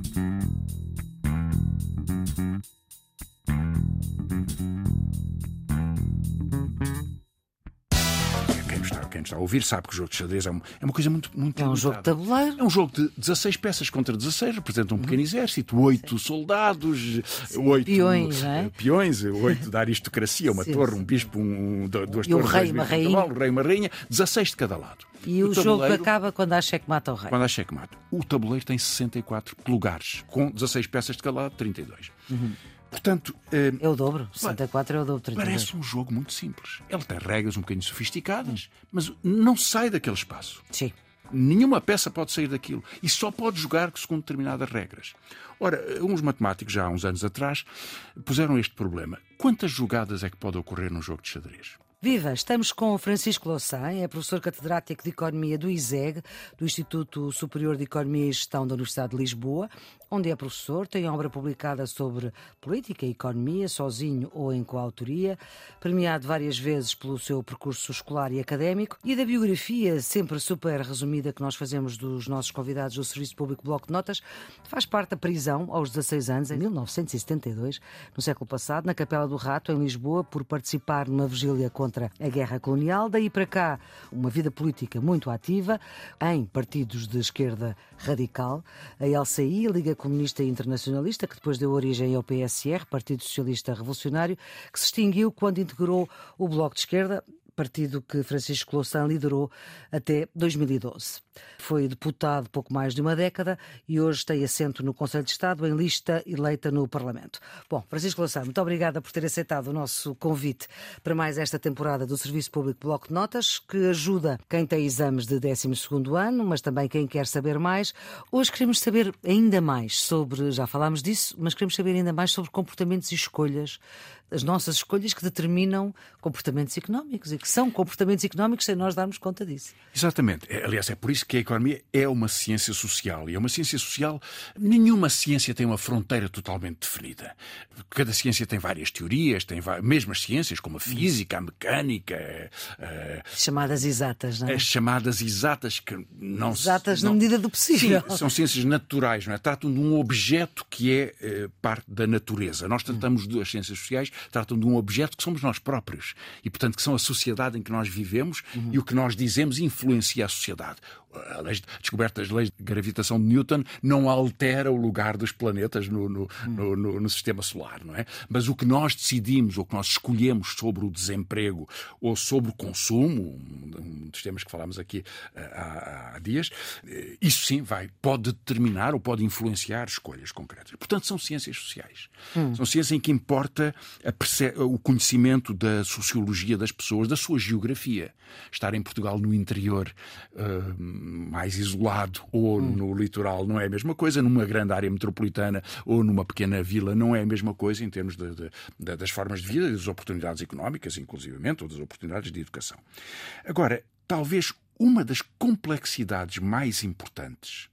Mm-hmm. Quem está a ouvir sabe que o jogo de xadrez é uma, é uma coisa muito, muito É um limitada. jogo de tabuleiro. É um jogo de 16 peças contra 16, representa um pequeno exército, 8 soldados, 8 Peões, é? peões, 8 da aristocracia, uma Sim, torre, sim. um bispo, um, du- duas E um torres, rei, dois uma um rainha. cavalo, um rei uma rainha, 16 de cada lado. E o, jogo tabuleiro- acaba quando há checkmate ao rei. Quando há checkmate. O tabuleiro tem 64 lugares, com 16 peças de cada lado, 32. Portanto, eh, É o dobro. 64 é o dobro. 32. parece um jogo muito simples. Ele tem regras um bocadinho sofisticadas, mas não sai daquele espaço. Sim. Nenhuma peça pode sair daquilo e só pode jogar segundo determinadas regras. Ora, uns matemáticos, já há uns anos atrás, puseram este problema. Quantas jogadas é que pode ocorrer num jogo de xadrez? Viva! Estamos com o Francisco Louçã, é professor catedrático de Economia do ISEG, do Instituto Superior de Economia e Gestão da Universidade de Lisboa, onde é professor, tem obra publicada sobre política e economia, sozinho ou em coautoria, premiado várias vezes pelo seu percurso escolar e académico, e da biografia sempre super resumida que nós fazemos dos nossos convidados do Serviço Público Bloco de Notas, faz parte da prisão aos 16 anos, em 1972, no século passado, na Capela do Rato, em Lisboa, por participar numa vigília contra a guerra colonial. Daí para cá, uma vida política muito ativa em partidos de esquerda radical, a LCI, a Liga Comunista Internacionalista, que depois deu origem ao PSR, Partido Socialista Revolucionário, que se extinguiu quando integrou o Bloco de Esquerda, partido que Francisco Louçã liderou até 2012. Foi deputado pouco mais de uma década e hoje tem assento no Conselho de Estado em lista eleita no Parlamento. Bom, Francisco Louçã, muito obrigada por ter aceitado o nosso convite para mais esta temporada do Serviço Público Bloco de Notas, que ajuda quem tem exames de 12º ano, mas também quem quer saber mais. Hoje queremos saber ainda mais sobre, já falámos disso, mas queremos saber ainda mais sobre comportamentos e escolhas as nossas escolhas que determinam comportamentos económicos e que são comportamentos económicos sem nós darmos conta disso. Exatamente. É, Aliás, é por isso que a economia é uma ciência social. E é uma ciência social. Nenhuma ciência tem uma fronteira totalmente definida. Cada ciência tem várias teorias, tem va- mesmo as ciências, como a física, a mecânica, eh, Chamadas exatas, não é? as chamadas exatas que não Exatas na não- medida do possível. Sim, são ciências naturais, não é? Tratam de um objeto que é eh, parte da natureza. Nós tratamos das ciências sociais, tratam de um objeto que somos nós próprios. E, portanto, que são a sociedade em que nós vivemos e o que nós dizemos influencia a sociedade. A descoberta das leis de gravitação de Newton não altera o lugar dos planetas no, no, no- no- no sistema solar, não é? Mas o que nós decidimos, ou que nós escolhemos sobre o desemprego ou sobre o consumo, um dos temas que falámos aqui eh, há, há dias, eh, isso sim vai, pode determinar ou pode influenciar escolhas concretas. Portanto, são ciências sociais. São ciências em que importa o conhecimento da sociologia das pessoas, da sua geografia. Estar em Portugal no interior eh, mais isolado ou no litoral não é a mesma coisa, numa grande área metropolitana ou numa pequena vila não é a mesma coisa em termos de- de- de- das formas de vida e das oportunidades económicas, inclusivamente, ou das oportunidades de educação. Agora, talvez uma das complexidades mais importantes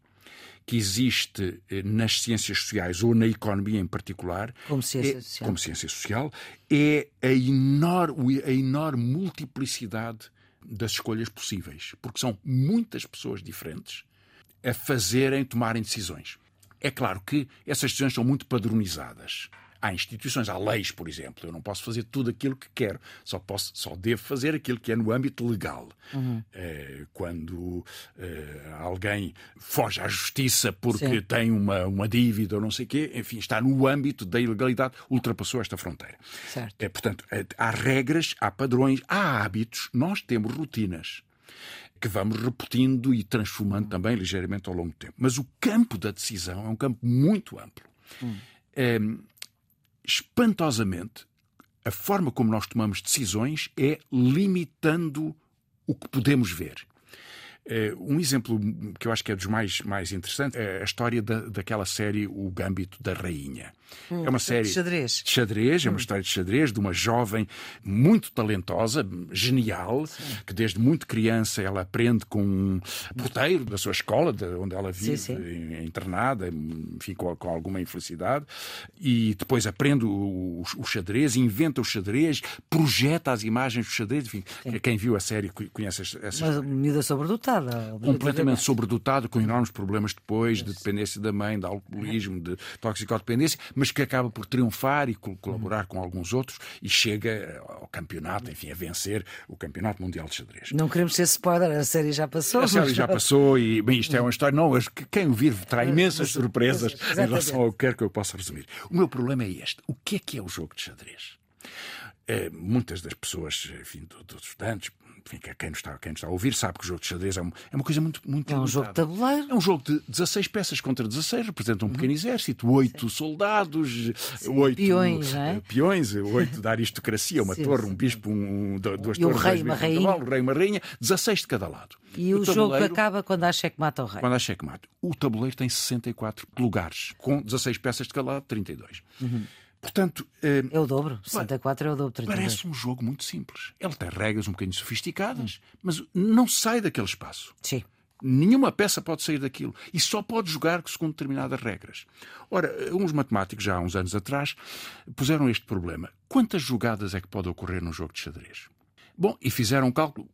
que existe eh, nas ciências sociais ou na economia em particular, Como ciência é- social. como ciência social, é a enorme, a enorme multiplicidade das escolhas possíveis, porque são muitas pessoas diferentes a fazerem, tomarem decisões. É claro que essas decisões são muito padronizadas. Há instituições, há leis, por exemplo. Eu não posso fazer tudo aquilo que quero, só posso, só devo fazer aquilo que é no âmbito legal. Eh, quando eh, alguém foge à justiça porque Sim. tem uma, uma dívida ou não sei o quê, enfim, está no âmbito da ilegalidade, ultrapassou esta fronteira. Certo. É, portanto, é, há regras, há padrões, há hábitos, nós temos rotinas que vamos repetindo e transformando também ligeiramente ao longo do tempo. Mas o campo da decisão é um campo muito amplo. É, espantosamente, a forma como nós tomamos decisões é limitando o que podemos ver. Eh, Um exemplo que eu acho que é dos mais, mais interessantes é a história da, daquela série O Gâmbito da Rainha. É uma série de xadrez. de xadrez, é uma história de xadrez de uma jovem muito talentosa, genial, que desde muito criança ela aprende com um porteiro da sua escola, de onde ela vive, sim. em- internada, enfim, com, com alguma infelicidade, e depois aprende o, o xadrez, inventa o xadrez, projeta as imagens do xadrez, enfim, quem viu a série conhece essa Uma miúda sobredotada. sobredotada. Completamente sobredotada, com enormes problemas depois de dependência da mãe, de alcoolismo, de toxicodependência, mas que acaba por triunfar e colaborar com alguns outros e chega ao campeonato, enfim, a vencer o Campeonato Mundial de Xadrez. Não queremos ser spoiler, a série já passou. A série já passou e, bem, isto é uma história. Não, quem ouvir terá imensas surpresas em relação ao que quer que eu possa resumir. O meu problema é este: o que é que é o jogo de xadrez? É, muitas das pessoas, enfim, dos estudantes, enfim, quem nos, está, quem nos está a ouvir sabe que o jogo de xadrez é, um, é uma coisa muito, muito É um jogo de tabuleiro. É um jogo de 16 peças contra 16, representa um pequeno exército, oito soldados, oito peões, é? peões, oito da aristocracia, uma Sim. torre, um bispo, um, duas e torres, um rei, uma rainha. Cavalo, rei, uma rainha, 16 de cada lado. E o, o jogo acaba quando há checkmate ao rei. Quando há checkmate. O tabuleiro tem 64 lugares, com 16 peças de cada lado, 32. Uhum. Portanto, eh, é o dobro. 64 é o dobro. 32. Parece um jogo muito simples. Ele tem regras um bocadinho sofisticadas, hum. mas não sai daquele espaço. Sim. Nenhuma peça pode sair daquilo e só pode jogar segundo determinadas regras. Ora, uns matemáticos, já há uns anos atrás, puseram este problema: quantas jogadas é que pode ocorrer num jogo de xadrez? Bom, e fizeram um cálculo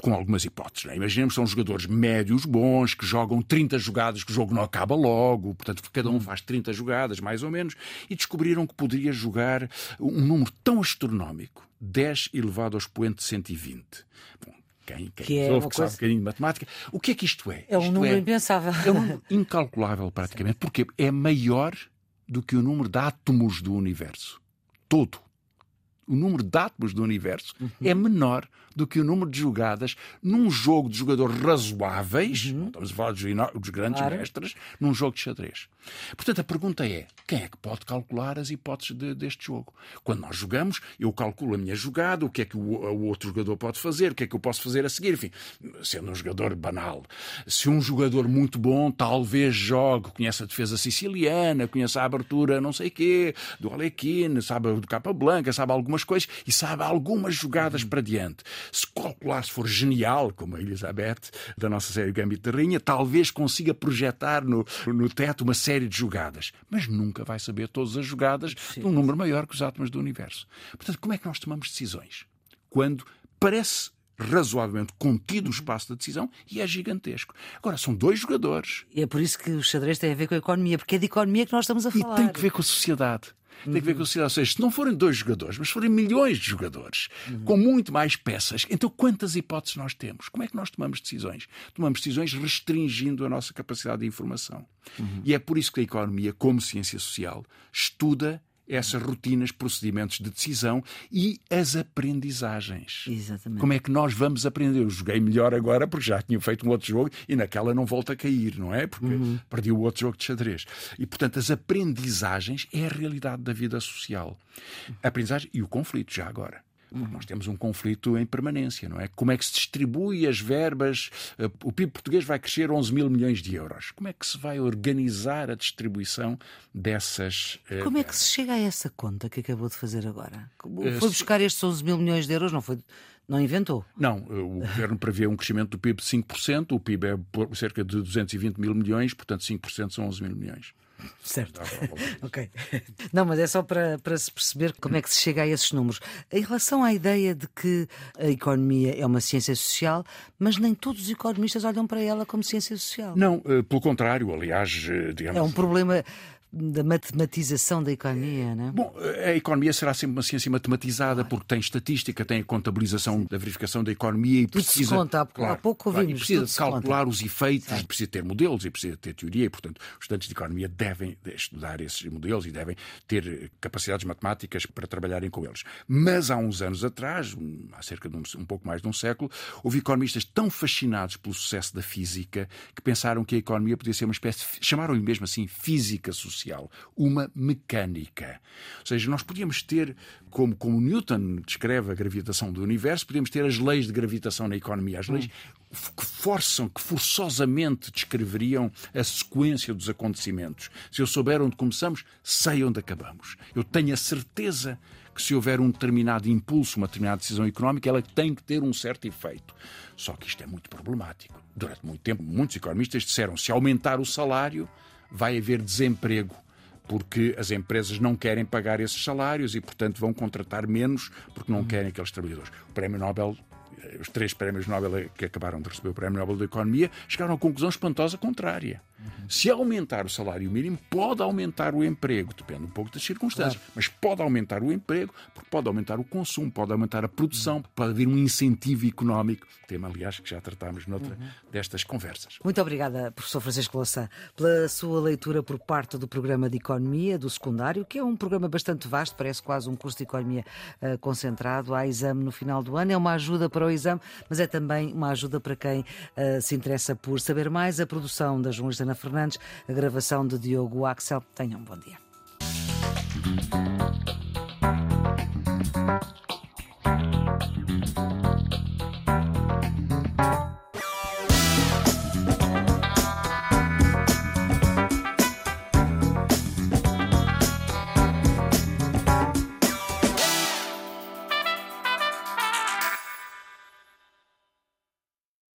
com algumas hipóteses. Né? Imaginemos que são jogadores médios bons, que jogam 30 jogadas, que o jogo não acaba logo, portanto, cada um faz 30 jogadas, mais ou menos, e descobriram que poderia jogar um número tão astronómico, 10 elevado ao expoente 120. Bom, quem, quem que é ouve, que coisa... sabe um bocadinho de matemática. O que é que isto é? É um isto número é, impensável. É um número incalculável, praticamente, porque é maior do que o número de átomos do universo. Todo. O número de átomos do universo uhum. é menor do que o número de jogadas num jogo de jogadores razoáveis, uhum. estamos a falar dos, dos grandes claro. mestres, num jogo de xadrez. Portanto, a pergunta é: quem é que pode calcular as hipóteses de, deste jogo? Quando nós jogamos, eu calculo a minha jogada, o que é que o, o, outro jogador pode fazer, o que é que eu posso fazer a seguir, enfim, sendo um jogador banal. Se um jogador muito bom talvez jogue, conhece a defesa siciliana, conhece a abertura não sei quê, do Alequine, sabe do Capa Blanca, sabe algumas coisas e sabe algumas jogadas uhum. para diante. Se calcular, se for genial, como a Elizabeth da nossa série Gambit da Rainha, talvez consiga projetar no, no teto uma série de jogadas, mas nunca vai saber todas as jogadas Sim. de um número maior que os átomos do universo. Portanto, como é que nós tomamos decisões? Quando parece razoavelmente contido o espaço da decisão e é gigantesco. Agora, são dois jogadores. E é por isso que o xadrez tem a ver com a economia, porque é de economia que nós estamos a falar. E tem que ver com a sociedade. Tem que ver com a sociedade. Ou seja, se não forem dois jogadores, mas forem milhões de jogadores, uhum. com muito mais peças, então quantas hipóteses nós temos? Como é que nós tomamos decisões? Tomamos decisões restringindo a nossa capacidade de informação. Uhum. E é por isso que a economia, como ciência social, estuda essas rotinas, procedimentos de decisão e as aprendizagens. Exatamente. Como é que nós vamos aprender? Eu joguei melhor agora porque já tinha feito um outro jogo e naquela não volta a cair, não é? Porque uhum. perdi o outro jogo de xadrez. E, portanto, as aprendizagens é a realidade da vida social. A aprendizagem e o conflito, já agora. Porque nós temos um conflito em permanência, não é? Como é que se distribui as verbas? Eh, o PIB português vai crescer 11 mil milhões de euros. Como é que se vai organizar a distribuição dessas. Eh, Como é que se chega a essa conta que acabou de fazer agora? Foi buscar estes 11 mil milhões de euros? Não foi. Não inventou? Não, o governo prevê um crescimento do PIB de 5%, o PIB é cerca de 220 mil milhões, portanto 5% são 11 mil milhões. Certo. ok. Não, mas é só para, para se perceber como é que se chega a esses números. Em relação à ideia de que a economia é uma ciência social, mas nem todos os economistas olham para ela como ciência social. Não, eh, pelo contrário, aliás, eh, digamos. É um problema da matematização da economia, não é? Bom, a economia será sempre uma ciência matematizada porque tem estatística, tem a contabilização da verificação da economia e tudo precisa. Se conta, há, claro, há pouco ouvimos. Precisa calcular os efeitos, Sim. precisa ter modelos e precisa ter teoria e, portanto, os estudantes de economia devem estudar esses modelos e devem ter capacidades matemáticas para trabalharem com eles. Mas há uns anos atrás, há cerca de um, um pouco mais de um século, houve economistas tão fascinados pelo sucesso da física que pensaram que a economia podia ser uma espécie, chamaram-lhe mesmo assim, física social uma mecânica. Ou seja, nós podíamos ter, como, como Newton descreve a gravitação do universo, podíamos ter as leis de gravitação na economia, as leis que forçam, que forçosamente descreveriam a sequência dos acontecimentos. Se eu souber onde começamos, sei onde acabamos. Eu tenho a certeza que se houver um determinado impulso, uma determinada decisão económica, ela tem que ter um certo efeito. Só que isto é muito problemático. Durante muito tempo, muitos economistas disseram se aumentar o salário, vai haver desemprego porque as empresas não querem pagar esses salários e, portanto, vão contratar menos porque não querem aqueles trabalhadores. O Prémio Nobel os três prémios Nobel que acabaram de receber o Prémio Nobel da Economia, chegaram à conclusão espantosa contrária. Uhum. Se aumentar o salário mínimo, pode aumentar o emprego, depende um pouco das circunstâncias, claro. mas pode aumentar o emprego, porque pode aumentar o consumo, pode aumentar a produção, uhum. pode haver um incentivo económico, tema, aliás, que já tratámos noutra uhum. destas conversas. Muito obrigada, professor Francisco Louçã, pela sua leitura por parte do programa de Economia do secundário, que é um programa bastante vasto, parece quase um curso de Economia uh, concentrado. Há exame no final do ano, é uma ajuda para o exame, mas é também uma ajuda para quem uh, se interessa por saber mais. A produção da jornalista Ana Fernandes, a gravação de Diogo Axel. Tenham um bom dia.